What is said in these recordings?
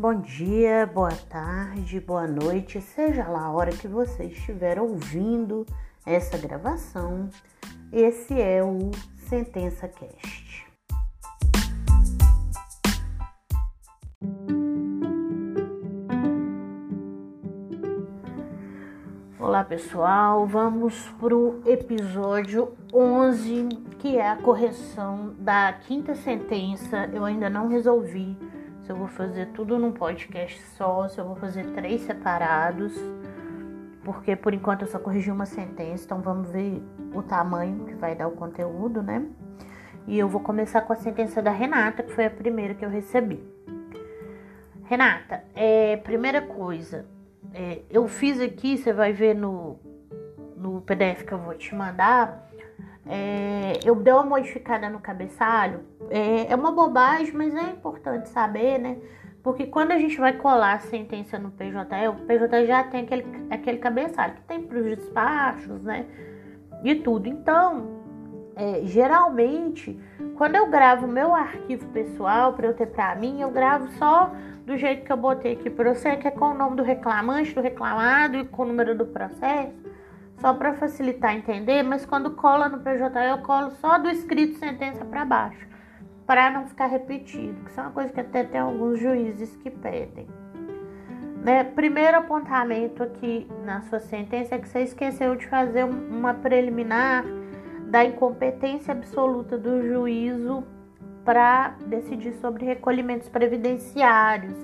Bom dia, boa tarde, boa noite, seja lá a hora que você estiver ouvindo essa gravação. Esse é o Sentença Cast. Olá pessoal, vamos para o episódio 11, que é a correção da quinta sentença. Eu ainda não resolvi se eu vou fazer tudo num podcast só, se eu vou fazer três separados, porque por enquanto eu só corrigi uma sentença, então vamos ver o tamanho que vai dar o conteúdo, né? E eu vou começar com a sentença da Renata, que foi a primeira que eu recebi. Renata, é, primeira coisa, é, eu fiz aqui, você vai ver no, no PDF que eu vou te mandar, é, eu dei uma modificada no cabeçalho. É, é, uma bobagem, mas é importante saber, né? Porque quando a gente vai colar a sentença no PJ, o PJ já tem aquele, aquele cabeçalho que tem para os despachos, né? E tudo. Então, é, geralmente, quando eu gravo meu arquivo pessoal para eu ter para mim, eu gravo só do jeito que eu botei aqui para você, que é com o nome do reclamante, do reclamado e com o número do processo só para facilitar entender, mas quando cola no PJ eu colo só do escrito sentença para baixo, para não ficar repetido, que isso é uma coisa que até tem alguns juízes que pedem. Né? Primeiro apontamento aqui na sua sentença é que você esqueceu de fazer uma preliminar da incompetência absoluta do juízo para decidir sobre recolhimentos previdenciários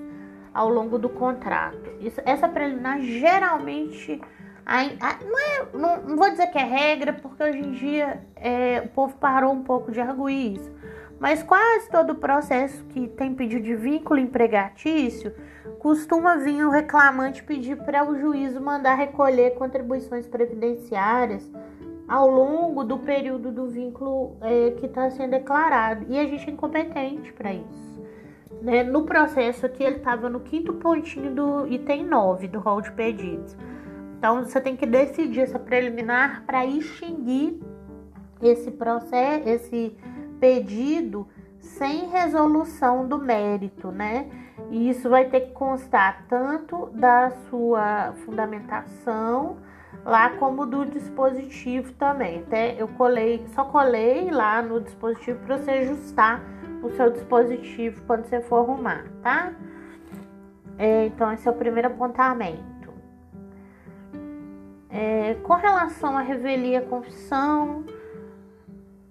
ao longo do contrato. Isso, essa preliminar geralmente não, é, não, não, vou dizer que é regra, porque hoje em dia é, o povo parou um pouco de arguir isso. Mas quase todo o processo que tem pedido de vínculo empregatício costuma vir o reclamante pedir para o juízo mandar recolher contribuições previdenciárias ao longo do período do vínculo é, que está sendo declarado. E a gente é incompetente para isso. Né? No processo aqui, ele estava no quinto pontinho do item 9 do rol de pedidos. Então você tem que decidir essa preliminar para extinguir esse processo, esse pedido sem resolução do mérito, né? E isso vai ter que constar tanto da sua fundamentação lá como do dispositivo também. Até eu colei, só colei lá no dispositivo para você ajustar o seu dispositivo quando você for arrumar, tá? É, então esse é o primeiro apontamento. É, com relação à revelia confissão.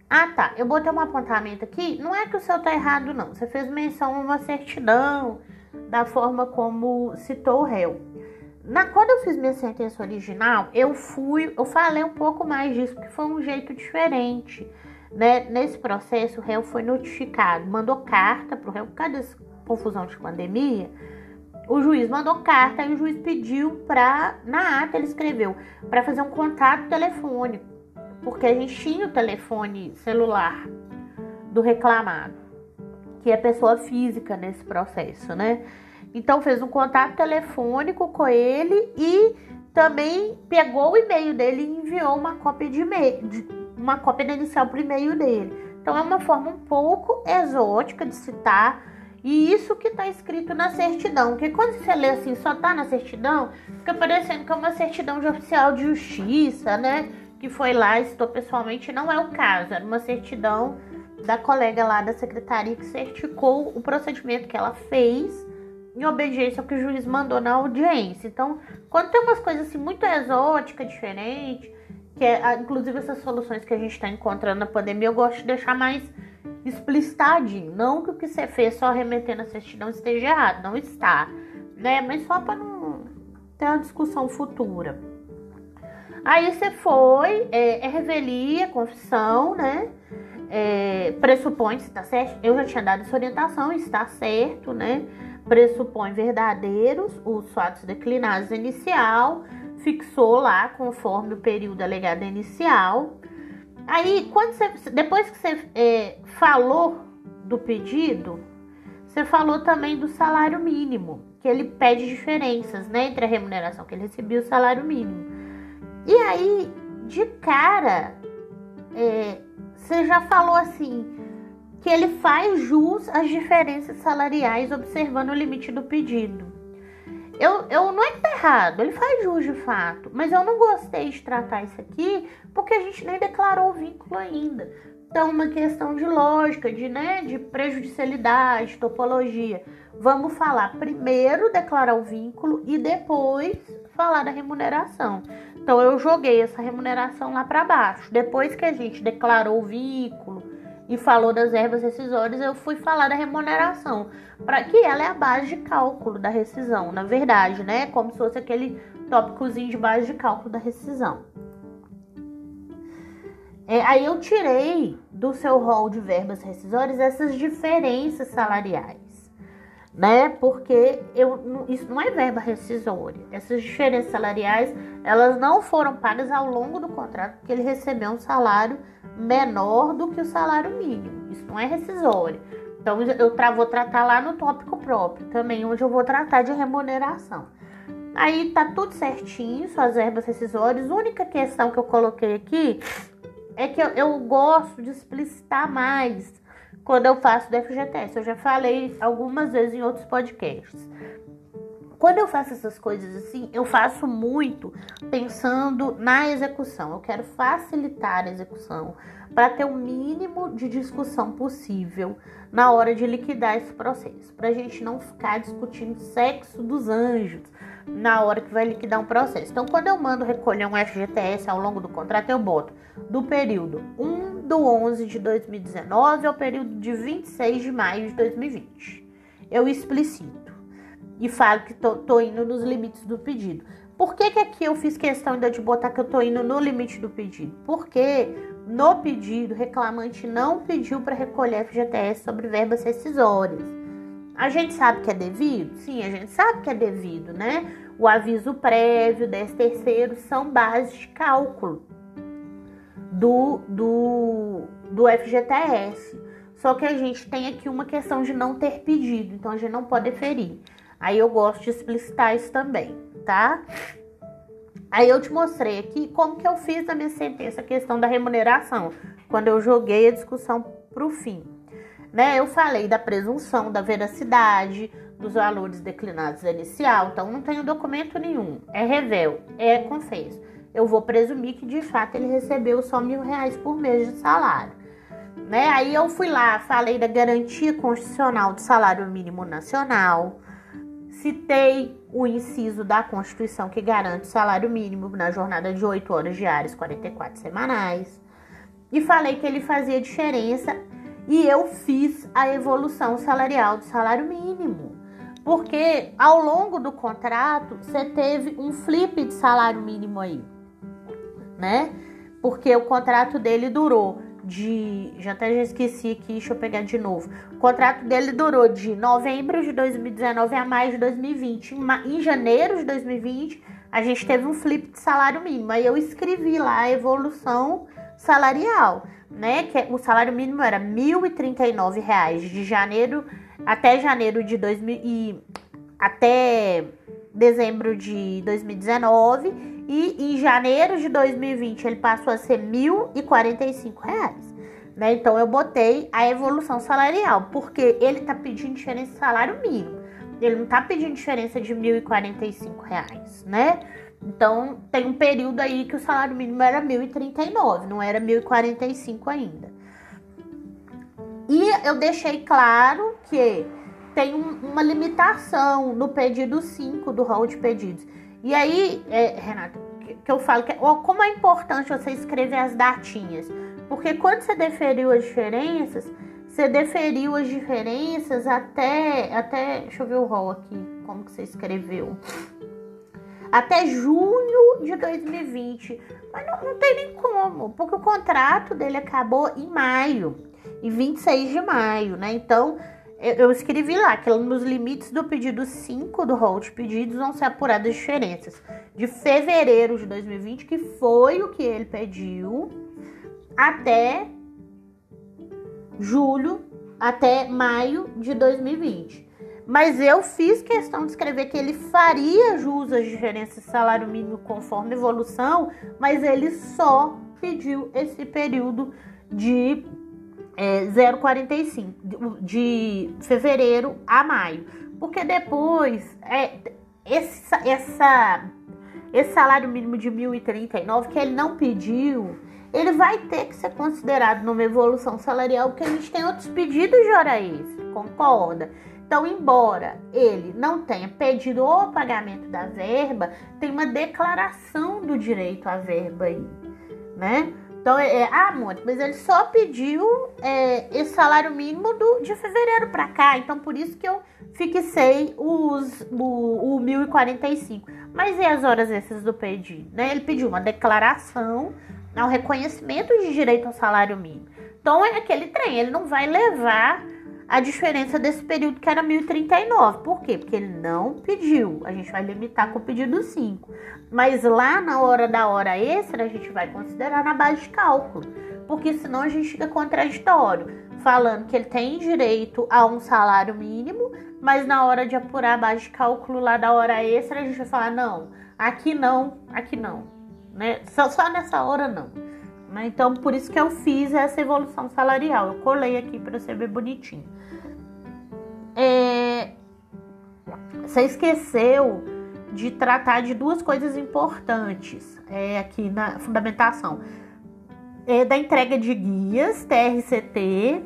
Ah, tá. Eu botei um apontamento aqui. Não é que o seu tá errado, não. Você fez menção a uma certidão da forma como citou o réu. Na, quando eu fiz minha sentença original, eu fui, eu falei um pouco mais disso, porque foi um jeito diferente. Né? Nesse processo, o réu foi notificado, mandou carta para o réu, por causa dessa confusão de pandemia o juiz mandou carta e o juiz pediu para, na ata ele escreveu, para fazer um contato telefônico, porque a gente tinha o telefone celular do reclamado, que é pessoa física nesse processo, né? Então fez um contato telefônico com ele e também pegou o e-mail dele e enviou uma cópia de e-mail, uma cópia inicial para o e-mail dele. Então é uma forma um pouco exótica de citar e isso que está escrito na certidão, porque quando você lê assim, só tá na certidão, fica parecendo que é uma certidão de oficial de justiça, né? Que foi lá, estou pessoalmente, não é o caso, era uma certidão da colega lá da secretaria que certificou o procedimento que ela fez em obediência ao que o juiz mandou na audiência. Então, quando tem umas coisas assim muito exóticas, diferentes, que é, inclusive essas soluções que a gente está encontrando na pandemia, eu gosto de deixar mais explicitadinho. Não que o que você fez só remetendo a certidão esteja errado, não está, né? Mas só para não ter uma discussão futura. Aí você foi, é, é revelia, confissão, né? É, pressupõe se está certo. Eu já tinha dado essa orientação, está certo, né? Pressupõe verdadeiros os fatos declinados inicial, fixou lá conforme o período alegado inicial Aí, quando você, depois que você é, falou do pedido, você falou também do salário mínimo, que ele pede diferenças, né, entre a remuneração que ele recebia e o salário mínimo. E aí, de cara, é, você já falou assim: que ele faz jus às diferenças salariais observando o limite do pedido. Eu, eu não é que tá errado, ele faz jus de fato, mas eu não gostei de tratar isso aqui porque a gente nem declarou o vínculo ainda. Então, uma questão de lógica, de, né, de prejudicialidade, topologia. Vamos falar primeiro declarar o vínculo e depois falar da remuneração. Então, eu joguei essa remuneração lá para baixo. Depois que a gente declarou o vínculo, e falou das ervas rescisórias, eu fui falar da remuneração, para que ela é a base de cálculo da rescisão, na verdade, né? Como se fosse aquele tópicozinho de base de cálculo da rescisão. É, aí eu tirei do seu rol de verbas rescisórias essas diferenças salariais, né? Porque eu, isso não é verba rescisória. Essas diferenças salariais, elas não foram pagas ao longo do contrato, porque ele recebeu um salário menor do que o salário mínimo. Isso não é rescisório. Então eu tra vou tratar lá no tópico próprio também, onde eu vou tratar de remuneração. Aí tá tudo certinho, suas verbas rescisórias. A única questão que eu coloquei aqui é que eu, eu gosto de explicitar mais quando eu faço do FGTS. Eu já falei algumas vezes em outros podcasts. Quando eu faço essas coisas assim, eu faço muito pensando na execução. Eu quero facilitar a execução para ter o mínimo de discussão possível na hora de liquidar esse processo, para a gente não ficar discutindo sexo dos anjos na hora que vai liquidar um processo. Então, quando eu mando recolher um FGTS ao longo do contrato, eu boto do período 1 do 11 de 2019 ao período de 26 de maio de 2020. Eu explicito e falo que tô, tô indo nos limites do pedido. Por que, que aqui eu fiz questão ainda de botar que eu tô indo no limite do pedido? Porque no pedido, o reclamante não pediu para recolher FGTS sobre verbas rescisórias. A gente sabe que é devido? Sim, a gente sabe que é devido, né? O aviso prévio, 10 terceiro são bases de cálculo do, do, do FGTS. Só que a gente tem aqui uma questão de não ter pedido, então a gente não pode deferir. Aí eu gosto de explicitar isso também, tá? Aí eu te mostrei aqui como que eu fiz na minha sentença a questão da remuneração, quando eu joguei a discussão para o fim. Né? Eu falei da presunção, da veracidade, dos valores declinados inicial, então não tenho documento nenhum. É revel, é confesso. Eu vou presumir que de fato ele recebeu só mil reais por mês de salário. Né? Aí eu fui lá, falei da garantia constitucional do salário mínimo nacional, Citei o inciso da Constituição que garante o salário mínimo na jornada de 8 horas diárias, 44 semanais. E falei que ele fazia diferença e eu fiz a evolução salarial do salário mínimo. Porque ao longo do contrato você teve um flip de salário mínimo aí, né? Porque o contrato dele durou de. Já até já esqueci aqui, deixa eu pegar de novo. O contrato dele durou de novembro de 2019 a maio de 2020. Em, janeiro de 2020, a gente teve um flip de salário mínimo. Aí eu escrevi lá a evolução salarial, né? Que o salário mínimo era 1.039 reais de janeiro até janeiro de 2000 e até dezembro de 2019 e em janeiro de 2020 ele passou a ser 1.045 reais, né? Então eu botei a evolução salarial, porque ele está pedindo diferença de salário mínimo. Ele não está pedindo diferença de 1.045 reais, né? Então tem um período aí que o salário mínimo era R$ 1.039, não era R$ 1.045 ainda. E eu deixei claro que tem uma limitação no pedido 5 do rol de pedidos e aí, é, Renata, que, que eu falo que ó, como é importante você escrever as datinhas. Porque quando você deferiu as diferenças, você deferiu as diferenças até. até deixa eu ver o rol aqui, como que você escreveu. Até junho de 2020. Mas não, não tem nem como, porque o contrato dele acabou em maio, em 26 de maio, né? Então, eu escrevi lá que nos limites do pedido 5 do rol de pedidos vão ser apuradas as diferenças de fevereiro de 2020, que foi o que ele pediu, até julho, até maio de 2020. Mas eu fiz questão de escrever que ele faria jus às diferenças de salário mínimo conforme evolução, mas ele só pediu esse período de é 0,45 de fevereiro a maio. Porque depois é, esse, essa, esse salário mínimo de 1.039 que ele não pediu, ele vai ter que ser considerado numa evolução salarial, porque a gente tem outros pedidos de hora extra, concorda? Então, embora ele não tenha pedido o pagamento da verba, tem uma declaração do direito à verba aí, né? Então, é, é ah, Monte, mas ele só pediu é, esse salário mínimo do, de fevereiro para cá, então por isso que eu fixei os, o, o 1045. Mas e as horas extras do pedido? Né? Ele pediu uma declaração ao reconhecimento de direito ao salário mínimo. Então, é aquele trem, ele não vai levar a diferença desse período que era 1039. Por quê? Porque ele não pediu. A gente vai limitar com o pedido 5. Mas lá na hora da hora extra, a gente vai considerar na base de cálculo. Porque senão a gente fica contraditório, falando que ele tem direito a um salário mínimo, mas na hora de apurar a base de cálculo lá da hora extra, a gente vai falar: não, aqui não, aqui não. Né? Só, só nessa hora não. Né? Então, por isso que eu fiz essa evolução salarial. Eu colei aqui para ser bem bonitinho. É... Você esqueceu de tratar de duas coisas importantes é, aqui na fundamentação. É da entrega de guias, TRCT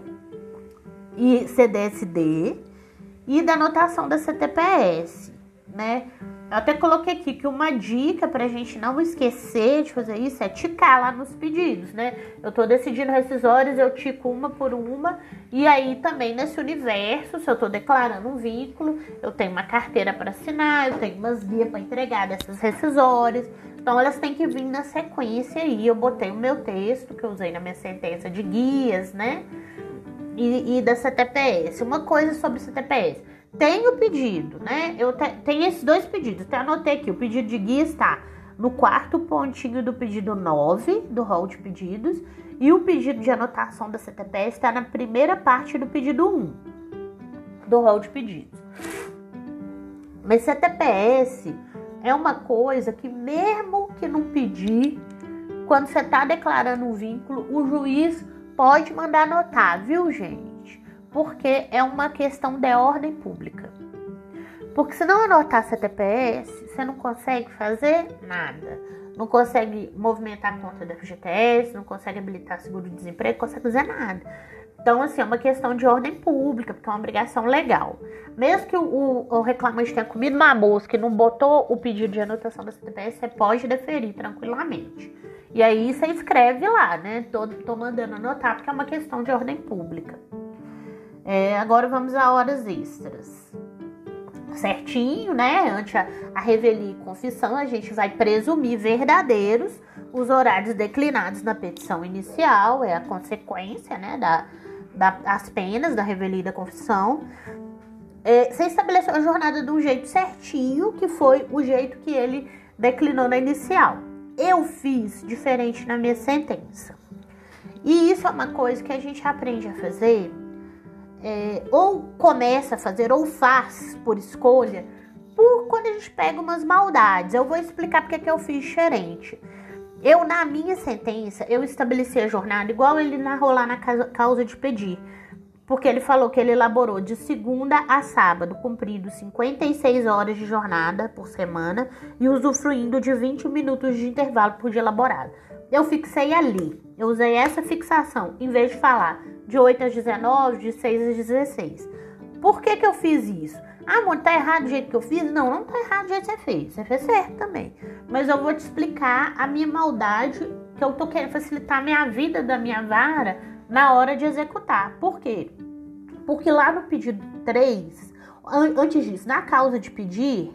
e CDSD e da anotação da CTPS, né? Eu até coloquei aqui que uma dica pra gente não esquecer de fazer isso é ticar lá nos pedidos, né? Eu tô decidindo rescisórios, eu tico uma por uma. E aí também nesse universo, se eu tô declarando um vínculo, eu tenho uma carteira para assinar, eu tenho umas guias para entregar dessas rescisórias. Então elas têm que vir na sequência aí. Eu botei o meu texto que eu usei na minha sentença de guias, né? E, e da CTPS. Uma coisa sobre CTPS tem o pedido, né? Eu te, tenho esses dois pedidos. Até anotei aqui. O pedido de guia está no quarto pontinho do pedido 9 do rol de pedidos. E o pedido de anotação da CTPS está na primeira parte do pedido 1 do rol de pedidos. Mas CTPS é uma coisa que, mesmo que não pedir, quando você está declarando um vínculo, o juiz pode mandar anotar, viu, gente? Porque é uma questão de ordem pública. Porque se não anotar CTPS, você não consegue fazer nada. Não consegue movimentar a conta da FGTS, não consegue habilitar seguro-desemprego, não consegue fazer nada. Então, assim, é uma questão de ordem pública, porque é uma obrigação legal. Mesmo que o, o, o reclamante tenha comido uma mosca e não botou o pedido de anotação da CTPS, você pode deferir tranquilamente. E aí você escreve lá, né? Tô, tô mandando anotar, porque é uma questão de ordem pública. É, agora vamos a horas extras. Certinho, né? Ante a, a revelia e confissão, a gente vai presumir verdadeiros os horários declinados na petição inicial, é a consequência, né, da, das penas da revelia e da confissão. É, você estabeleceu a jornada de um jeito certinho, que foi o jeito que ele declinou na inicial. Eu fiz diferente na minha sentença. E isso é uma coisa que a gente aprende a fazer é, ou começa a fazer ou faz por escolha, por quando a gente pega umas maldades. Eu vou explicar porque que eu fiz diferente. Eu, na minha sentença, eu estabeleci a jornada igual ele narrou lá na causa de pedir. Porque ele falou que ele elaborou de segunda a sábado, cumprindo 56 horas de jornada por semana e usufruindo de 20 minutos de intervalo por dia elaborado. Eu fixei ali. Eu usei essa fixação em vez de falar de 8 às 19, de 6 às 16. Por que, que eu fiz isso? Ah, amor, tá errado do jeito que eu fiz? Não, não tá errado do jeito que você fez. Você fez certo também. Mas eu vou te explicar a minha maldade, que eu tô querendo facilitar a minha vida da minha vara na hora de executar. Por quê? Porque lá no pedido 3, antes disso, na causa de pedir,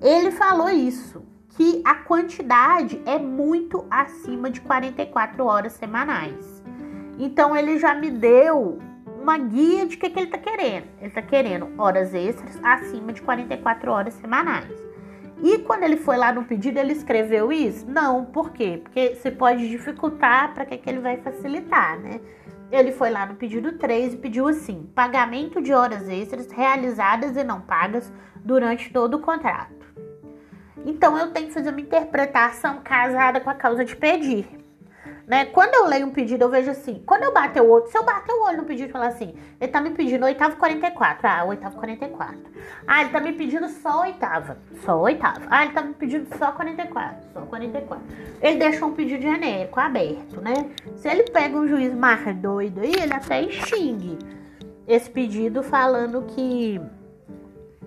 ele falou isso, que a quantidade é muito acima de 44 horas semanais. Então ele já me deu uma guia de que, que ele está querendo. Ele está querendo horas extras acima de 44 horas semanais. E quando ele foi lá no pedido, ele escreveu isso? Não, por quê? Porque você pode dificultar para que, que ele vai facilitar, né? Ele foi lá no pedido 3 e pediu assim: pagamento de horas extras realizadas e não pagas durante todo o contrato. Então eu tenho que fazer uma interpretação casada com a causa de pedir. Né? Quando eu leio um pedido, eu vejo assim, quando eu bater o olho, se eu bater o olho no pedido e falar assim, ele tá me pedindo oitavo 44, ah, oitavo 44. Ah, ele tá me pedindo só oitava, só oitava. Ah, ele tá me pedindo só 44, só 44. Ele deixou um pedido genérico, aberto, né? Se ele pega um juiz mais doido aí, ele até xingue esse pedido falando que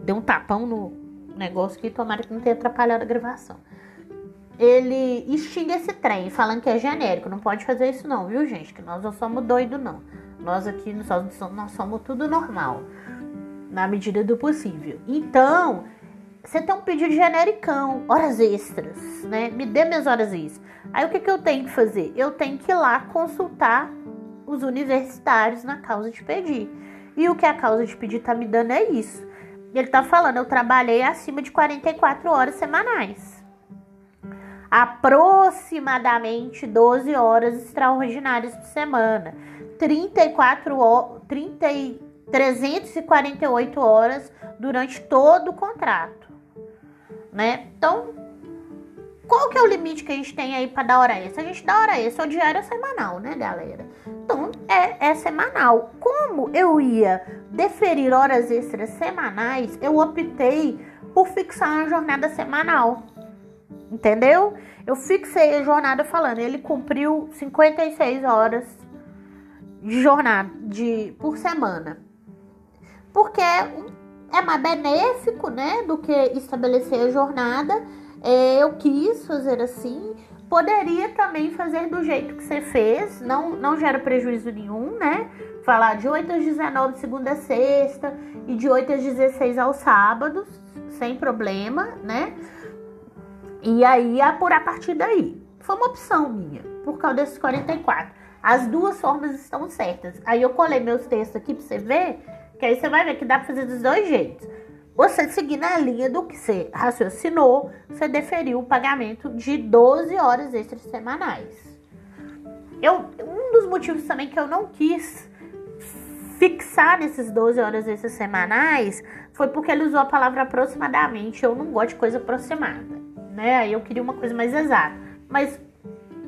deu um tapão no negócio que tomara que não tenha atrapalhado a gravação ele extingue esse trem, falando que é genérico. Não pode fazer isso não, viu, gente? Que nós não somos doidos, não. Nós aqui nós somos, nós somos tudo normal, na medida do possível. Então, você tem um pedido genericão, horas extras, né? Me dê minhas horas extras. Aí o que, que eu tenho que fazer? Eu tenho que ir lá consultar os universitários na causa de pedir. E o que a causa de pedir tá me dando é isso. Ele tá falando, eu trabalhei acima de 44 horas semanais aproximadamente 12 horas extraordinárias por semana, 34 30, 348 horas durante todo o contrato, né? Então, qual que é o limite que a gente tem aí para dar hora extra? A gente dá hora extra, o diário é semanal, né, galera? Então, é, é semanal. Como eu ia deferir horas extras semanais, eu optei por fixar uma jornada semanal. Entendeu? Eu fixei a jornada falando, ele cumpriu 56 horas de jornada de, por semana. Porque é mais benéfico, né, do que estabelecer a jornada. É, eu quis fazer assim. Poderia também fazer do jeito que você fez, não, não gera prejuízo nenhum, né? Falar de 8 às 19, segunda a sexta, e de 8 às 16 aos sábados, sem problema, né? E aí apurar a partir daí. Foi uma opção minha, por causa desses 44. As duas formas estão certas. Aí eu colei meus textos aqui pra você ver, que aí você vai ver que dá pra fazer dos dois jeitos. Você seguir na linha do que você raciocinou, você deferiu o pagamento de 12 horas extras semanais. Eu, um dos motivos também que eu não quis fixar nesses 12 horas extras semanais foi porque ele usou a palavra aproximadamente. Eu não gosto de coisa aproximada né? Aí eu queria uma coisa mais exata. Mas,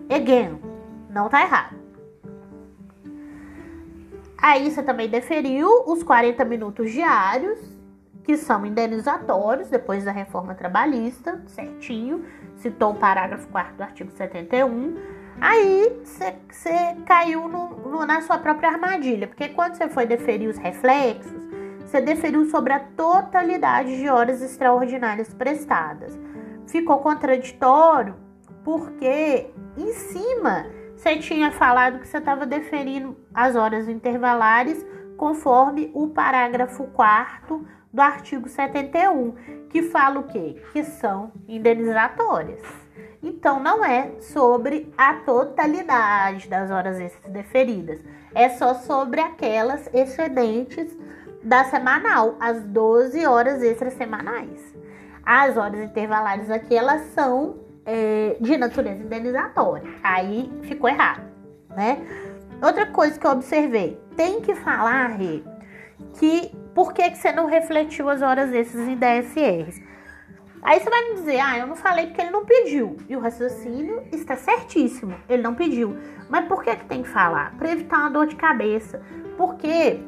again, não tá errado. Aí você também deferiu os 40 minutos diários, que são indenizatórios depois da reforma trabalhista, certinho. Citou o parágrafo 4 do artigo 71. Aí você caiu no, no, na sua própria armadilha, porque quando você foi deferir os reflexos, você deferiu sobre a totalidade de horas extraordinárias prestadas ficou contraditório porque em cima você tinha falado que você estava deferindo as horas intervalares conforme o parágrafo 4 do artigo 71, que fala o quê? Que são indenizatórias. Então não é sobre a totalidade das horas extras deferidas, é só sobre aquelas excedentes da semanal, as 12 horas extras semanais. As horas intervalares aqui, elas são é, de natureza indenizatória. Aí ficou errado, né? Outra coisa que eu observei, tem que falar, Rê, que por que, que você não refletiu as horas extras em DSRs? Aí você vai me dizer, ah, eu não falei porque ele não pediu. E o raciocínio está certíssimo, ele não pediu. Mas por que, que tem que falar? Para evitar uma dor de cabeça. Porque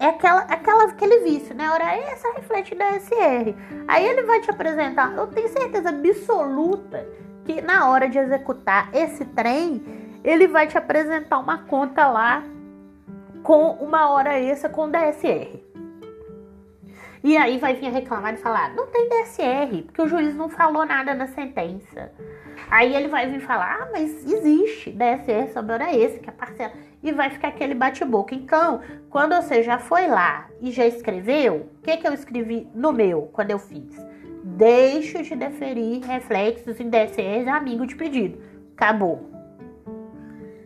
é aquela, aquela, aquele vício, né? Hora essa reflete da SR. Aí ele vai te apresentar, eu tenho certeza absoluta que na hora de executar esse trem, ele vai te apresentar uma conta lá com uma hora extra com DSR. E aí vai vir reclamar e falar: não tem DSR, porque o juiz não falou nada na sentença. Aí ele vai vir falar: ah, mas existe DSR sobre hora extra, que é parcela e vai ficar aquele bate-boca. Então, quando você já foi lá e já escreveu, o que, que eu escrevi no meu quando eu fiz? Deixo de deferir reflexos em DCEs amigo de pedido. Acabou.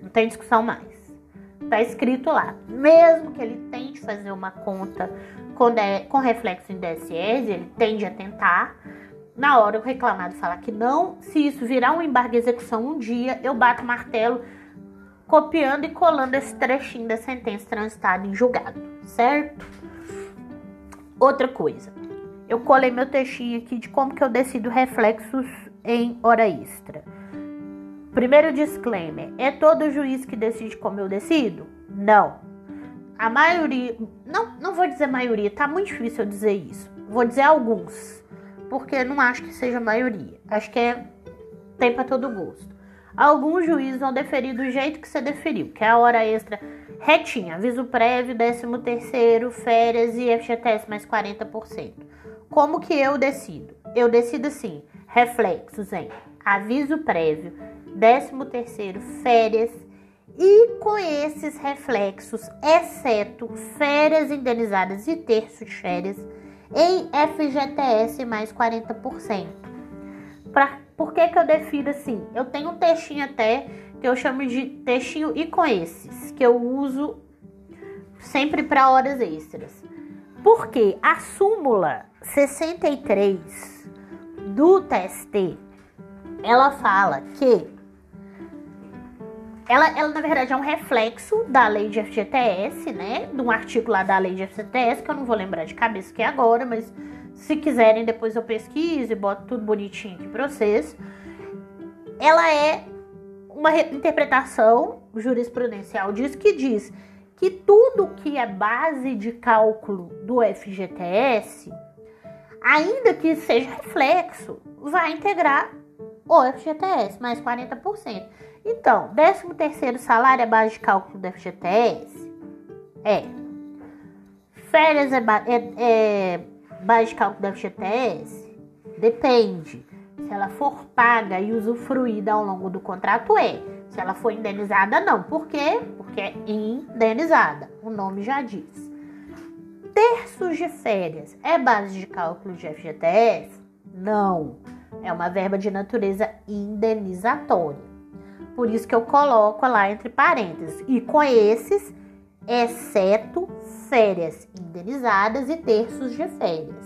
Não tem discussão mais. Tá escrito lá. Mesmo que ele tente fazer uma conta com, de, com reflexo em DSEs, ele tende a tentar. Na hora o reclamado falar que não, se isso virar um embargo de execução um dia, eu bato o martelo copiando e colando esse trechinho da sentença transitada em julgado, certo? Outra coisa, eu colei meu textinho aqui de como que eu decido reflexos em hora extra. Primeiro disclaimer: é todo juiz que decide como eu decido? Não. A maioria, não, não vou dizer maioria, tá muito difícil eu dizer isso. Vou dizer alguns, porque não acho que seja maioria. Acho que é tem para todo gosto. Alguns juízes vão deferir do jeito que você deferiu, que é a hora extra retinha, aviso prévio, 13 terceiro, férias e FGTS mais 40%. Como que eu decido? Eu decido assim, reflexos em aviso prévio, 13 terceiro, férias e com esses reflexos, exceto férias indenizadas e terço de férias, em FGTS mais 40%. Pra, por que, que eu defino assim? Eu tenho um textinho até que eu chamo de textinho e com esses, que eu uso sempre para horas extras. Porque a súmula 63 do TST, ela fala que ela, ela, na verdade, é um reflexo da lei de FGTS, né? De um artigo lá da lei de FGTS, que eu não vou lembrar de cabeça que é agora, mas se quiserem, depois eu pesquiso e boto tudo bonitinho aqui pra vocês. Ela é uma interpretação jurisprudencial diz que diz que tudo que é base de cálculo do FGTS, ainda que seja reflexo, vai integrar o FGTS, mais 40%. Então, 13 terceiro salário é base de cálculo do FGTS? É. Férias é, é, é base de cálculo do FGTS? Depende. Se ela for paga e usufruída ao longo do contrato, é. Se ela for indenizada, não. Por quê? Porque é indenizada. O nome já diz. Terços de férias é base de cálculo de FGTS? Não. É uma verba de natureza indenizatória. Por isso que eu coloco lá entre parênteses. E com esses, exceto férias indenizadas e terços de férias.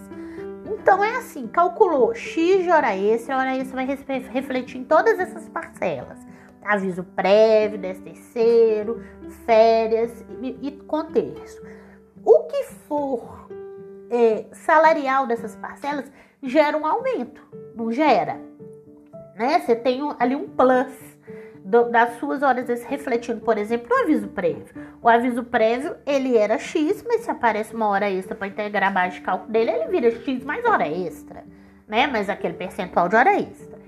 Então é assim, calculou X de hora extra, a hora extra vai refletir em todas essas parcelas. Aviso prévio, décimo terceiro, férias e, e contexto. O que for é, salarial dessas parcelas gera um aumento, não gera? Né? Você tem ali um plus do, das suas horas refletindo, por exemplo, no aviso prévio. O aviso prévio, ele era X, mas se aparece uma hora extra para integrar base de cálculo dele, ele vira X mais hora extra, né? Mais aquele percentual de hora extra.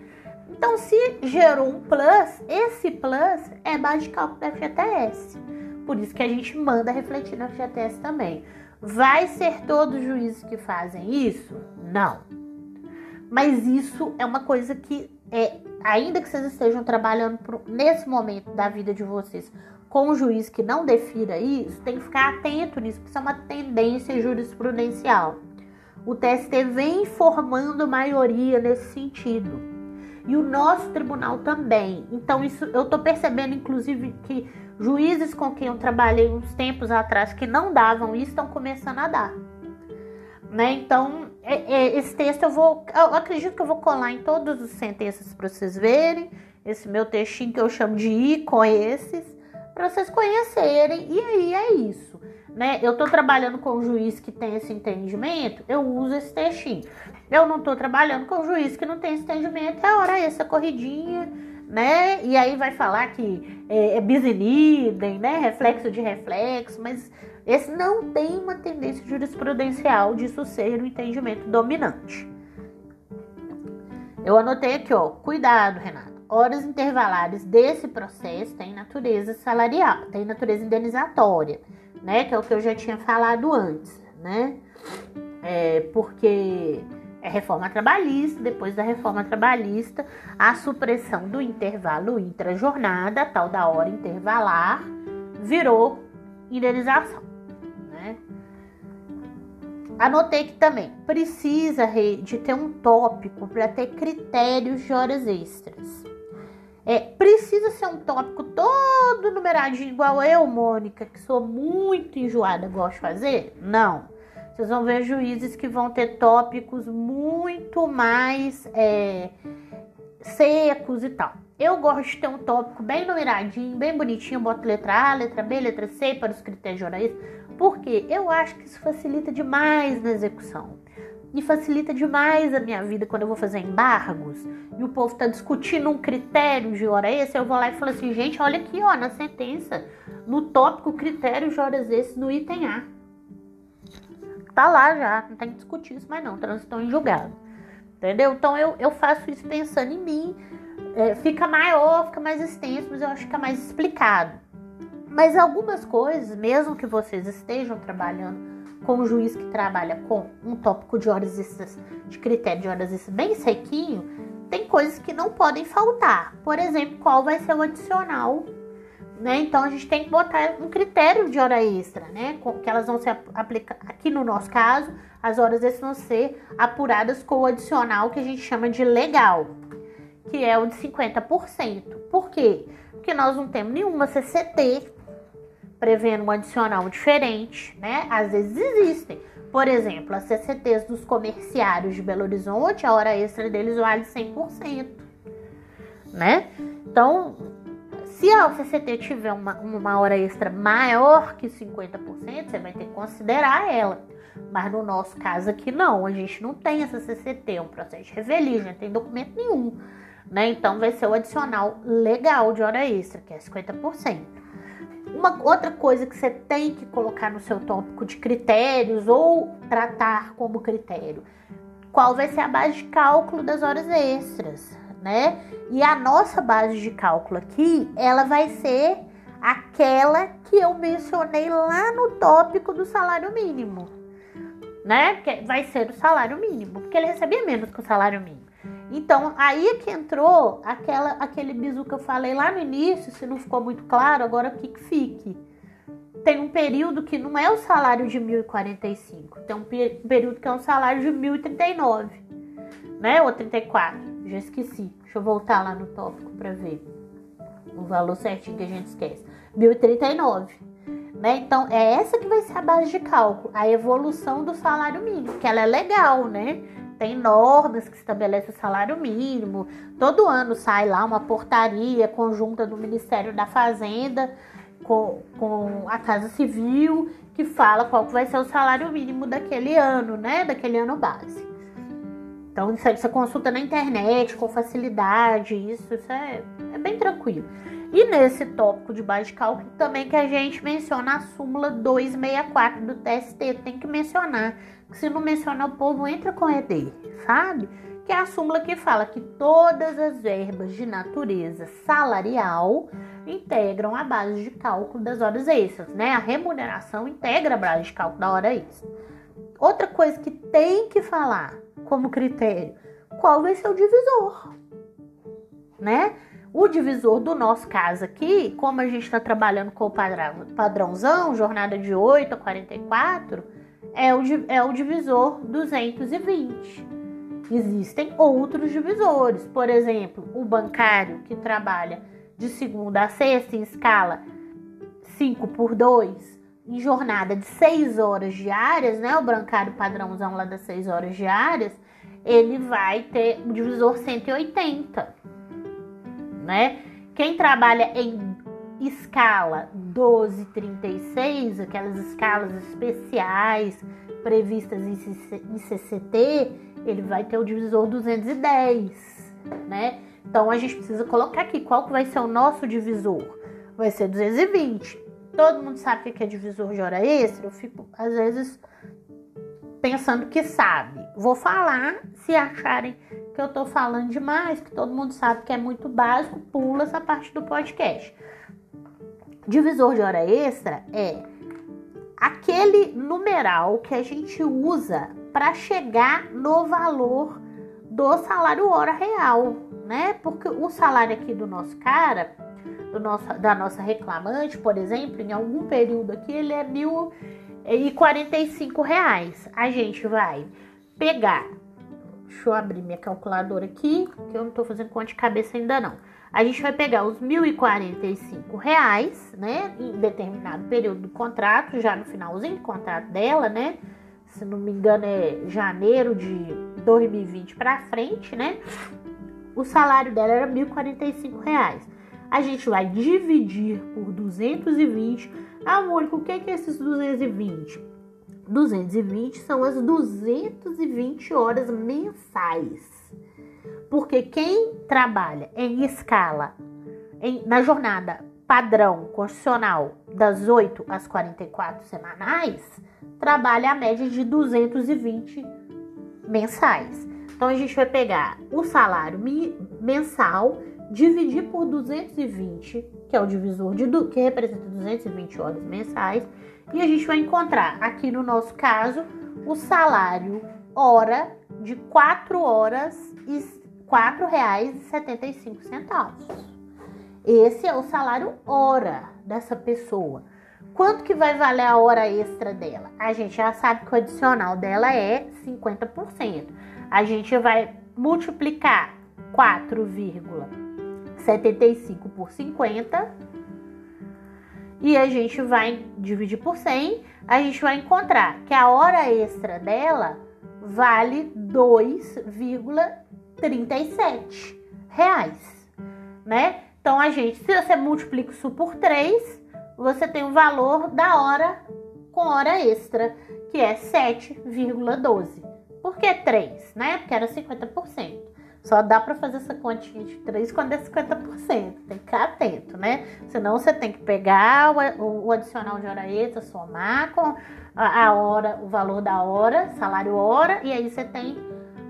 Então, se gerou um plus, esse plus é base de cálculo da FGTS. Por isso que a gente manda refletir no FGTS também. Vai ser todos os juízes que fazem isso? Não. Mas isso é uma coisa que é ainda que vocês estejam trabalhando pro, nesse momento da vida de vocês com um juiz que não defira isso, tem que ficar atento nisso, porque isso é uma tendência jurisprudencial. O TST vem formando maioria nesse sentido. E o nosso tribunal também. Então, isso eu tô percebendo, inclusive, que juízes com quem eu trabalhei uns tempos atrás que não davam isso estão começando a dar. Né? Então, esse texto eu vou, eu acredito que eu vou colar em todas as sentenças para vocês verem. Esse meu textinho que eu chamo de com esses, para vocês conhecerem. E aí é isso, né? Eu tô trabalhando com um juiz que tem esse entendimento, eu uso esse textinho. Eu não tô trabalhando com um juiz que não tem esse entendimento, é hora essa corridinha, né? E aí vai falar que é, é bis in idem, né? Reflexo de reflexo, mas esse não tem uma tendência jurisprudencial disso ser o entendimento dominante. Eu anotei aqui, ó, cuidado, Renato. Horas intervalares desse processo tem natureza salarial, tem natureza indenizatória, né? Que é o que eu já tinha falado antes, né? É, porque é reforma trabalhista, depois da reforma trabalhista, a supressão do intervalo intra-jornada, tal da hora intervalar, virou indenização. Anotei que também precisa de ter um tópico para ter critérios de horas extras. É, precisa ser um tópico todo numeradinho, igual eu, Mônica, que sou muito enjoada, gosto de fazer? Não. Vocês vão ver juízes que vão ter tópicos muito mais é, secos e tal. Eu gosto de ter um tópico bem numeradinho, bem bonitinho, boto letra A, letra B, letra C para os critérios de hora extra porque eu acho que isso facilita demais na execução. e facilita demais a minha vida quando eu vou fazer embargos e o povo tá discutindo um critério de hora extra, eu vou lá e falo assim, gente, olha aqui, ó, na sentença, no tópico critério de horas extras no item A. Tá lá já, não tem que discutir isso mais não, transitou em julgado. Entendeu? Então eu, eu faço isso pensando em mim. É, fica maior, fica mais extenso, mas eu acho que fica mais explicado. Mas algumas coisas, mesmo que vocês estejam trabalhando com um juiz que trabalha com um tópico de horas extras, de critério de horas extras bem sequinho, tem coisas que não podem faltar. Por exemplo, qual vai ser o adicional né? Então a gente tem que botar um critério de hora extra, né? Que elas vão ser aplicadas. Aqui no nosso caso, as horas extras vão ser apuradas com o adicional que a gente chama de legal, que é o de 50%. Por quê? Porque nós não temos nenhuma CCT prevendo um adicional diferente, né? Às vezes existem. Por exemplo, as CCTs dos comerciários de Belo Horizonte, a hora extra deles vale 100%, né? Então, se a CCT tiver uma, uma hora extra maior que 50%, você vai ter que considerar ela. Mas no nosso caso aqui não, a gente não tem essa CCT, é um processo de revelia, não tem documento nenhum. Né? Então vai ser o adicional legal de hora extra, que é 50%. Uma outra coisa que você tem que colocar no seu tópico de critérios ou tratar como critério, qual vai ser a base de cálculo das horas extras? né? E a nossa base de cálculo aqui, ela vai ser aquela que eu mencionei lá no tópico do salário mínimo, né? Que vai ser o salário mínimo, porque ele recebia menos que o salário mínimo. Então, aí é que entrou aquela, aquele bizu que eu falei lá no início, se não ficou muito claro, agora que fique. Tem um período que não é o salário de 1045, tem um período que é um salário de 1039, né? Ou 34 já esqueci. Deixa eu voltar lá no tópico para ver o valor certinho que a gente esquece. 1039. Né? Então, é essa que vai ser a base de cálculo, a evolução do salário mínimo, que ela é legal, né? Tem normas que estabelecem o salário mínimo. Todo ano sai lá uma portaria conjunta do Ministério da Fazenda com, com a Casa Civil que fala qual vai ser o salário mínimo daquele ano, né? Daquele ano base. Então, isso aí você consulta na internet com facilidade, isso, isso é, é bem tranquilo. E nesse tópico de de cálculo também que a gente menciona a súmula 264 do TST, tem que mencionar. Se não mencionar, o povo entra com ED, sabe? Que é a súmula que fala que todas as verbas de natureza salarial integram a base de cálculo das horas extras, né? A remuneração integra a base de cálculo da hora extra. Outra coisa que tem que falar como critério? Qual vai ser o divisor? Né? O divisor do nosso caso aqui, como a gente está trabalhando com o padrão, padrãozão, jornada de 8 a 44, é o, é o divisor 220. Existem outros divisores, por exemplo, o bancário que trabalha de segunda a sexta em escala 5 por 2, em jornada de 6 horas diárias, né? O bancário padrãozão lá das 6 horas diárias, ele vai ter o divisor 180, né? Quem trabalha em escala 1236, aquelas escalas especiais previstas em CCT, ele vai ter o divisor 210, né? Então a gente precisa colocar aqui qual que vai ser o nosso divisor. Vai ser 220 todo mundo sabe o que é divisor de hora extra, eu fico, às vezes, pensando que sabe. Vou falar, se acharem que eu tô falando demais, que todo mundo sabe que é muito básico, pula essa parte do podcast. Divisor de hora extra é aquele numeral que a gente usa para chegar no valor do salário hora real, né? Porque o salário aqui do nosso cara do nosso, da nossa reclamante, por exemplo, em algum período aqui, ele é mil e quarenta reais. A gente vai pegar, deixa eu abrir minha calculadora aqui, que eu não tô fazendo conta de cabeça ainda não. A gente vai pegar os e cinco reais, né, em determinado período do contrato, já no finalzinho do contrato dela, né, se não me engano é janeiro de 2020 para frente, né, o salário dela era e cinco reais a gente vai dividir por 220. Ah, Mônica, o que é, que é esses 220? 220 são as 220 horas mensais. Porque quem trabalha em escala, em, na jornada padrão constitucional das 8 às 44 semanais, trabalha a média de 220 mensais. Então a gente vai pegar o salário mensal, dividir por 220, que é o divisor de que representa 220 horas mensais, e a gente vai encontrar aqui no nosso caso o salário hora de 4 horas e R$ 4,75. Esse é o salário hora dessa pessoa. Quanto que vai valer a hora extra dela? A gente já sabe que o adicional dela é 50%. A gente vai multiplicar 4,75 por 50 e a gente vai dividir por 100, a gente vai encontrar que a hora extra dela vale 2,37 reais, né? Então a gente, se você multiplica isso por 3, você tem o valor da hora com hora extra, que é 7,12. Por que 3, né? Porque era 50%. Só dá para fazer essa continha de 3 quando é 50%. Tem que ficar atento, né? Senão você tem que pegar o, o adicional de hora extra, somar com a, a hora, o valor da hora, salário hora, e aí você tem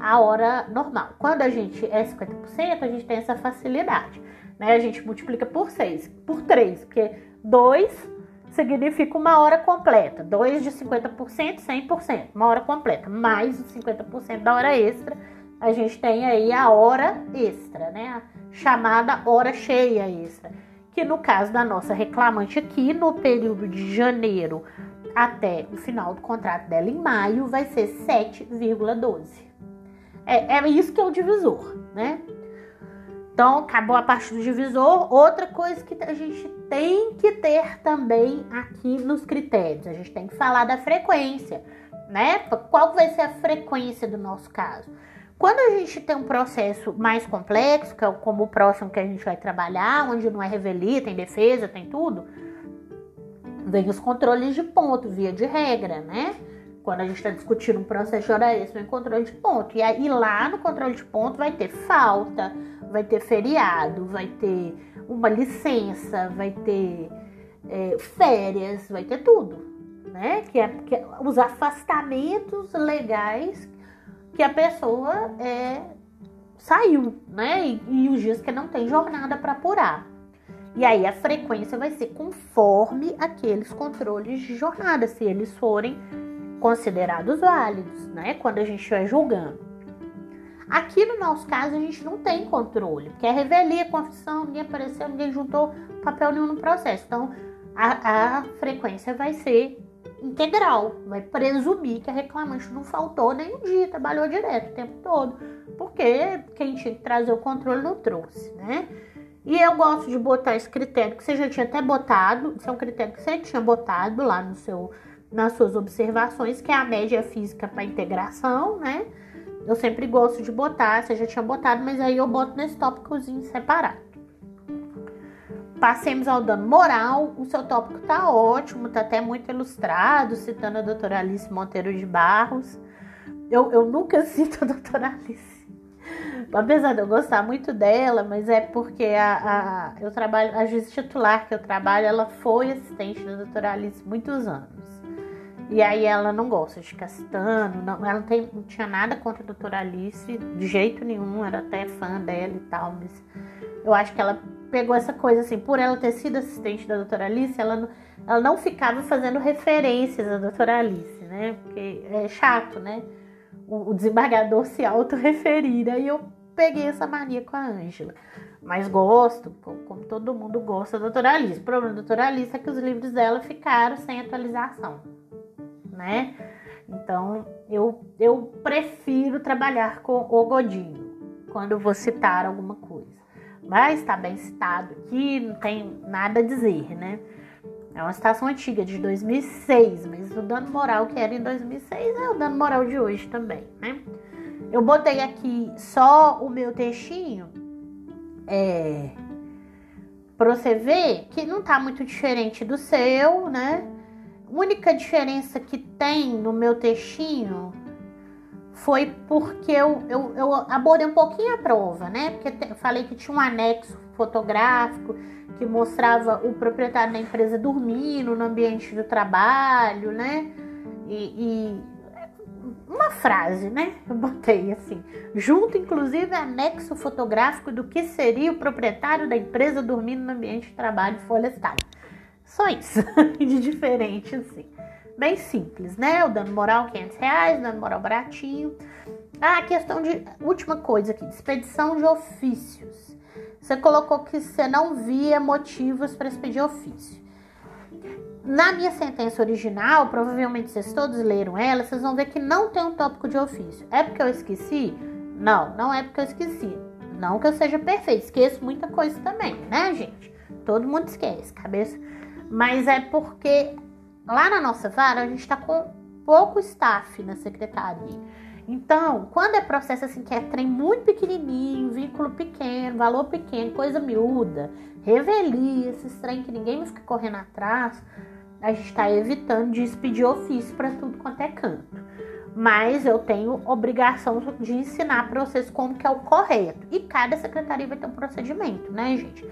a hora normal. Quando a gente é 50%, a gente tem essa facilidade. Né? A gente multiplica por 6, por 3, porque 2 significa uma hora completa. 2 de 50%, 100%, uma hora completa. Mais os 50% da hora extra a gente tem aí a hora extra, né? A chamada hora cheia extra, que no caso da nossa reclamante aqui, no período de janeiro até o final do contrato dela em maio, vai ser 7,12. É, é isso que é o divisor, né? Então, acabou a parte do divisor. Outra coisa que a gente tem que ter também aqui nos critérios, a gente tem que falar da frequência, né? Qual vai ser a frequência do nosso caso? Quando a gente tem um processo mais complexo, que é como o próximo que a gente vai trabalhar, onde não é revelia, tem defesa, tem tudo, vem os controles de ponto, via de regra, né? Quando a gente está discutindo um processo de hora extra, vem controle de ponto. E aí lá no controle de ponto vai ter falta, vai ter feriado, vai ter uma licença, vai ter é, férias, vai ter tudo, né? Que é, que é os afastamentos legais que a pessoa é, saiu, né? E, e os dias que não tem jornada para apurar. E aí a frequência vai ser conforme aqueles controles de jornada, se eles forem considerados válidos, né? Quando a gente estiver julgando. Aqui no nosso caso a gente não tem controle, porque é revelia, confissão, ninguém apareceu, ninguém juntou papel nenhum no processo. Então a, a frequência vai ser integral, vai presumir que a reclamante não faltou nem um dia, trabalhou direto o tempo todo, porque quem tinha que trazer o controle não trouxe, né? E eu gosto de botar esse critério que você já tinha até botado, esse é um critério que você tinha botado lá no seu, nas suas observações, que é a média física para integração, né? Eu sempre gosto de botar, você já tinha botado, mas aí eu boto nesse tópicozinho separado. Passemos ao dano moral. O seu tópico tá ótimo, tá até muito ilustrado, citando a doutora Alice Monteiro de Barros. Eu, eu nunca cito a doutora Alice. Apesar de eu gostar muito dela, mas é porque a, a, eu trabalho, a juiz titular que eu trabalho, ela foi assistente da doutora Alice muitos anos. E aí ela não gosta de ficar citando, não, ela não, tem, não tinha nada contra a doutora Alice, de jeito nenhum, era até fã dela e tal, mas eu acho que ela pegou essa coisa assim, por ela ter sido assistente da doutora Alice, ela não, ela não ficava fazendo referências à doutora Alice, né? Porque é chato, né? O, o desembargador se autorreferir. Aí eu peguei essa mania com a Ângela. Mas gosto, como todo mundo gosta da doutora Alice. O problema da doutora Alice é que os livros dela ficaram sem atualização, né? Então eu, eu prefiro trabalhar com o Godinho quando vou citar alguma coisa mas está bem citado aqui, não tem nada a dizer, né? É uma citação antiga, de 2006, mas o dano moral que era em 2006 é o dano moral de hoje também, né? Eu botei aqui só o meu textinho, é, pra você ver que não tá muito diferente do seu, né? Única diferença que tem no meu textinho foi porque eu, eu, eu abordei um pouquinho a prova, né? Porque falei que tinha um anexo fotográfico que mostrava o proprietário da empresa dormindo no ambiente do trabalho, né? E, e uma frase, né? Eu botei assim, junto inclusive anexo fotográfico do que seria o proprietário da empresa dormindo no ambiente de trabalho florestal. Só isso, de diferente assim. Bem simples, né? O dano moral 500 reais, dano moral baratinho. Ah, questão de última coisa aqui, expedição de ofícios. Você colocou que você não via motivos para expedir ofício. Na minha sentença original, provavelmente vocês todos leram ela, vocês vão ver que não tem um tópico de ofício. É porque eu esqueci? Não, não é porque eu esqueci. Não que eu seja perfeito, esqueço muita coisa também, né, gente? Todo mundo esquece, cabeça. Mas é porque lá na nossa vara a gente está com pouco staff na secretaria. Então, quando é processo assim que é trem muito pequenininho, vínculo pequeno, valor pequeno, coisa miúda, revelia, esses trem que ninguém fica correndo atrás, a gente está evitando de expedir ofício para tudo quanto é canto. Mas eu tenho obrigação de ensinar para vocês como que é o correto. E cada secretaria vai ter um procedimento, né, gente?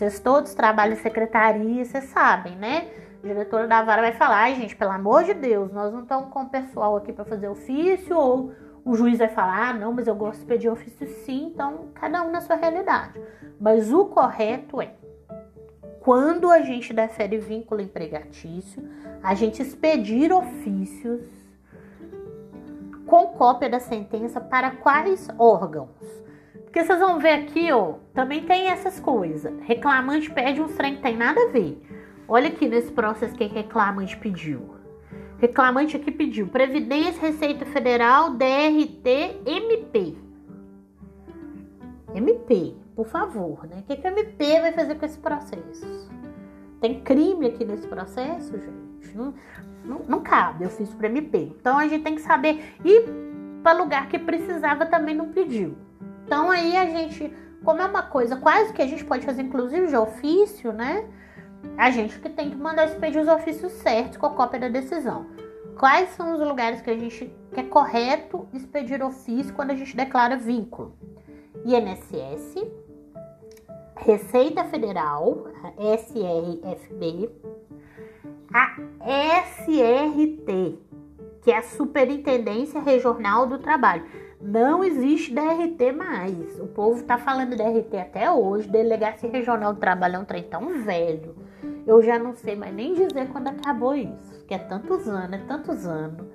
Vocês todos trabalham em secretaria, vocês sabem, né? A diretora da vara vai falar, ai gente, pelo amor de Deus, nós não estamos com o pessoal aqui para fazer ofício, ou o juiz vai falar, ah, não, mas eu gosto de pedir ofício sim, então cada um na sua realidade. Mas o correto é, quando a gente defere vínculo empregatício, a gente expedir ofícios com cópia da sentença para quais órgãos? Porque vocês vão ver aqui, ó, também tem essas coisas. Reclamante pede um trem que tem nada a ver. Olha aqui nesse processo que reclamante pediu. Reclamante aqui pediu Previdência, Receita Federal, DRT, MP. MP, por favor, né? O que, que a MP vai fazer com esse processo? Tem crime aqui nesse processo, gente? Não, não, não cabe, eu fiz para MP. Então a gente tem que saber. E para lugar que precisava também não pediu. Então aí a gente, como é uma coisa quase que a gente pode fazer, inclusive de ofício, né? A gente que tem que mandar expedir os ofícios certos com a cópia da decisão. Quais são os lugares que a gente que é correto expedir ofício quando a gente declara vínculo? INSS, Receita Federal, a SRFB, a SRT, que é a Superintendência Regional do Trabalho. Não existe DRT mais. O povo tá falando DRT até hoje. Delegacia Regional do Trabalho é um trem tão velho. Eu já não sei mais nem dizer quando acabou isso. Que é tantos anos, é tantos anos.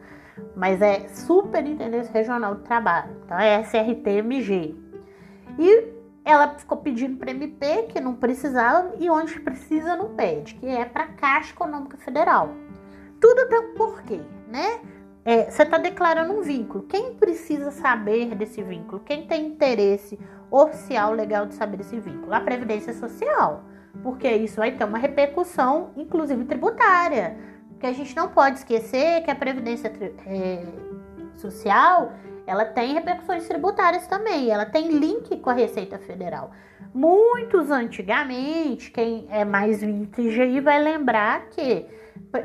Mas é Superintendência Regional do Trabalho. Então é SRTMG. E ela ficou pedindo para MP, que não precisava, e onde precisa não pede, que é para Caixa Econômica Federal. Tudo tem um porquê, né? É, você está declarando um vínculo. Quem precisa saber desse vínculo? Quem tem interesse oficial legal de saber desse vínculo? A Previdência Social. Porque isso vai ter uma repercussão, inclusive tributária. Porque a gente não pode esquecer que a Previdência é, Social ela tem repercussões tributárias também, ela tem link com a Receita Federal. Muitos antigamente, quem é mais vintage aí vai lembrar que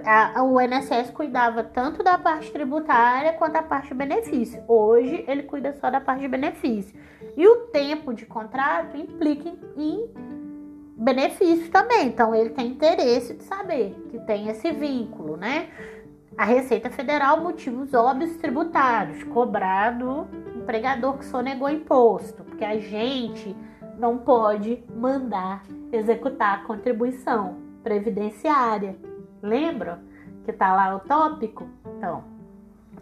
a, o INSS cuidava tanto da parte tributária quanto da parte de benefício. Hoje ele cuida só da parte de benefício. E o tempo de contrato implica em, em benefício também. Então ele tem interesse de saber que tem esse vínculo, né? A Receita Federal motivos óbvios tributários, cobrado empregador que sonegou imposto, porque a gente não pode mandar executar a contribuição previdenciária. Lembra que tá lá o tópico? Então,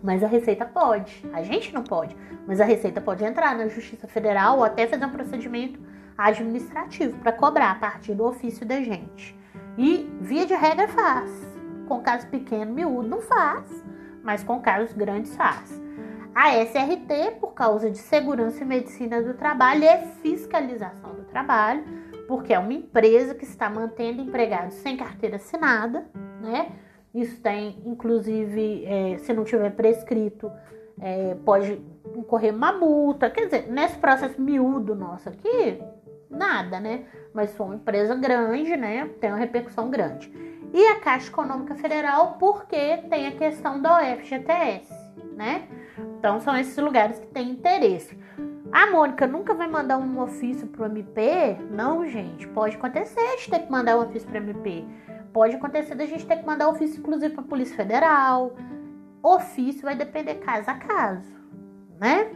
mas a Receita pode, a gente não pode, mas a Receita pode entrar na Justiça Federal ou até fazer um procedimento administrativo para cobrar a partir do ofício da gente. E via de regra faz. Com caso pequeno, miúdo não faz, mas com casos grandes faz. A SRT, por causa de segurança e medicina do trabalho, é fiscalização do trabalho, porque é uma empresa que está mantendo empregados sem carteira assinada, né? Isso tem, inclusive, é, se não tiver prescrito, é, pode incorrer uma multa. Quer dizer, nesse processo miúdo nosso aqui, nada, né? Mas foi uma empresa grande, né? Tem uma repercussão grande. E a Caixa Econômica Federal, porque tem a questão da FGTS, né? Então são esses lugares que têm interesse. A Mônica nunca vai mandar um ofício para o MP? Não, gente. Pode acontecer a gente ter que mandar um ofício para o MP. Pode acontecer da gente ter que mandar ofício, inclusive, para a Polícia Federal. Ofício vai depender caso a caso, né?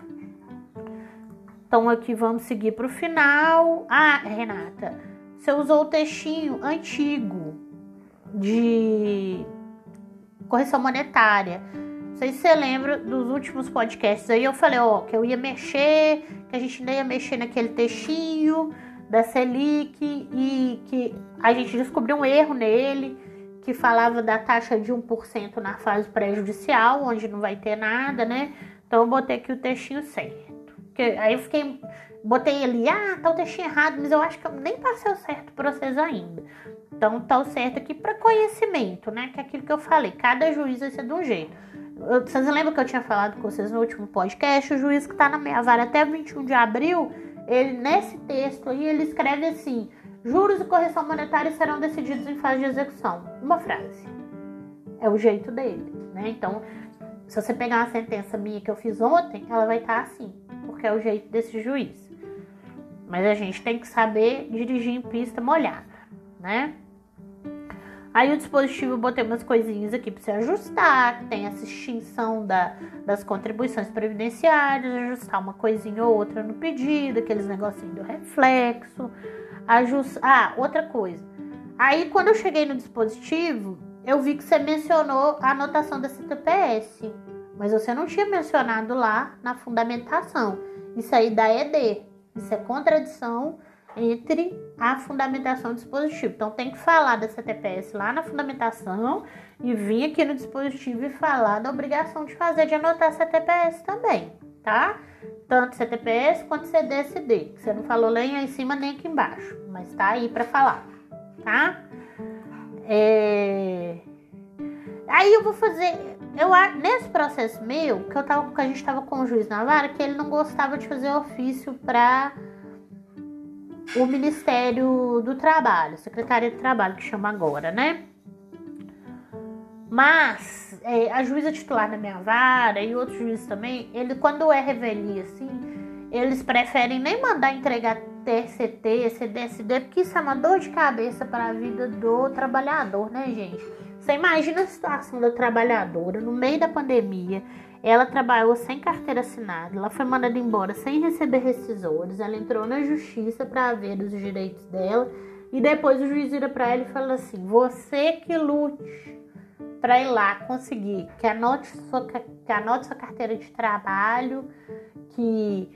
Então aqui vamos seguir para o final. Ah, Renata, você usou o textinho antigo de correção monetária sei se você lembra dos últimos podcasts aí, eu falei, ó, que eu ia mexer, que a gente ainda ia mexer naquele textinho da Selic e que a gente descobriu um erro nele, que falava da taxa de 1% na fase prejudicial, onde não vai ter nada, né? Então eu botei aqui o textinho certo. Que, aí eu fiquei, botei ali, ah, tá o textinho errado, mas eu acho que eu nem passei o certo para vocês ainda. Então tá o certo aqui para conhecimento, né? Que é aquilo que eu falei, cada juiz vai ser de um jeito. Vocês lembram que eu tinha falado com vocês no último podcast? O juiz que está na minha vara até 21 de abril, ele nesse texto aí, ele escreve assim: juros e correção monetária serão decididos em fase de execução. Uma frase. É o jeito dele, né? Então, se você pegar uma sentença minha que eu fiz ontem, ela vai estar tá assim, porque é o jeito desse juiz. Mas a gente tem que saber dirigir em pista molhada, né? Aí o dispositivo eu botei umas coisinhas aqui para você ajustar, tem essa extinção da, das contribuições previdenciárias, ajustar uma coisinha ou outra no pedido, aqueles negocinhos do reflexo. Ajust... Ah, outra coisa. Aí quando eu cheguei no dispositivo, eu vi que você mencionou a anotação da CTPS, mas você não tinha mencionado lá na fundamentação. Isso aí dá ED. Isso é contradição entre a fundamentação do dispositivo. Então tem que falar da CTPS lá na fundamentação e vir aqui no dispositivo e falar da obrigação de fazer de anotar a CTPS também, tá? Tanto CTPS quanto CDSD, que você não falou nem aí em cima nem aqui embaixo, mas tá aí para falar, tá? É... Aí eu vou fazer, eu nesse processo meu, que eu tava, que a gente tava com o juiz na vara, que ele não gostava de fazer ofício para o Ministério do Trabalho, Secretaria do Trabalho, que chama agora, né? Mas é, a juíza titular da minha vara e outros juízes também, ele quando é revelia assim, eles preferem nem mandar entregar TCT, CDSD, porque isso é uma dor de cabeça para a vida do trabalhador, né, gente? Você imagina a situação da trabalhadora no meio da pandemia, ela trabalhou sem carteira assinada, ela foi mandada embora sem receber rescisores, ela entrou na justiça para ver os direitos dela e depois o juiz vira para ela e fala assim: "Você que lute para ir lá conseguir que anote sua que anote sua carteira de trabalho, que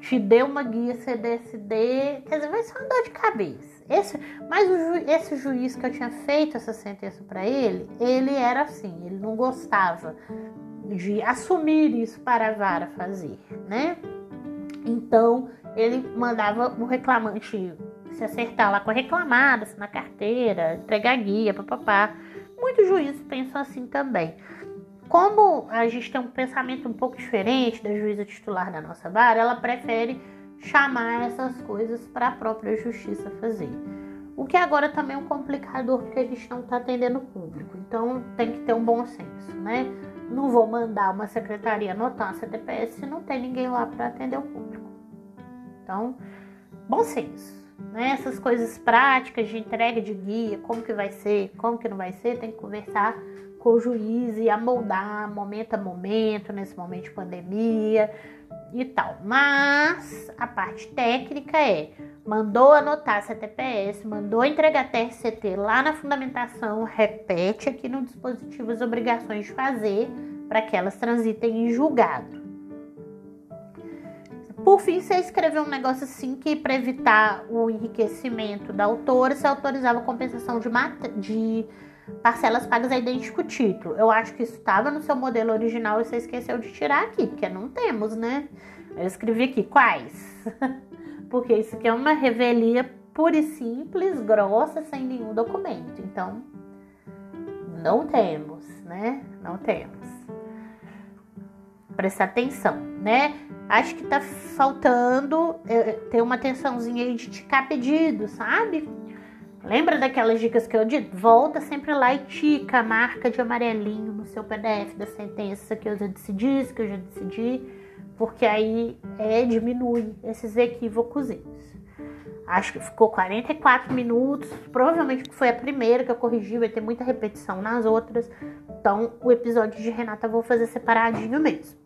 te dê uma guia CDSD, quer dizer, vai ser uma dor de cabeça. Esse, mas ju, esse juiz que eu tinha feito essa sentença para ele, ele era assim, ele não gostava de assumir isso para a vara fazer, né? Então ele mandava o reclamante se acertar lá com a reclamada, na carteira, entregar guia, papapá. Muitos juízes pensam assim também. Como a gente tem um pensamento um pouco diferente da juíza titular da nossa vara, ela prefere chamar essas coisas para a própria justiça fazer. O que agora também é um complicador porque a gente não está atendendo o público. Então tem que ter um bom senso, né? Não vou mandar uma secretaria anotar uma CTPS se não tem ninguém lá para atender o público. Então, bom senso. Né? Essas coisas práticas de entrega de guia, como que vai ser, como que não vai ser, tem que conversar com o juiz e amoldar momento a momento, nesse momento de pandemia e tal. Mas a parte técnica é mandou anotar CTPS, mandou entregar TRCT lá na fundamentação, repete aqui no dispositivo as obrigações de fazer para que elas transitem em julgado. Por fim, você escreveu um negócio assim que para evitar o enriquecimento da autora, você autorizava compensação de, de parcelas pagas a idêntico título. Eu acho que isso estava no seu modelo original e você esqueceu de tirar aqui, porque não temos, né? Eu escrevi aqui quais. porque isso aqui é uma revelia pura e simples, grossa, sem nenhum documento. Então, não temos, né? Não temos. Prestar atenção, né? Acho que tá faltando é, ter uma atençãozinha aí de ticar pedido, sabe? Lembra daquelas dicas que eu disse? Volta sempre lá e tica a marca de amarelinho no seu PDF da sentença que eu já decidi, que eu já decidi, porque aí é, diminui esses equívocos. Acho que ficou 44 minutos. Provavelmente foi a primeira que eu corrigi, vai ter muita repetição nas outras. Então, o episódio de Renata eu vou fazer separadinho mesmo.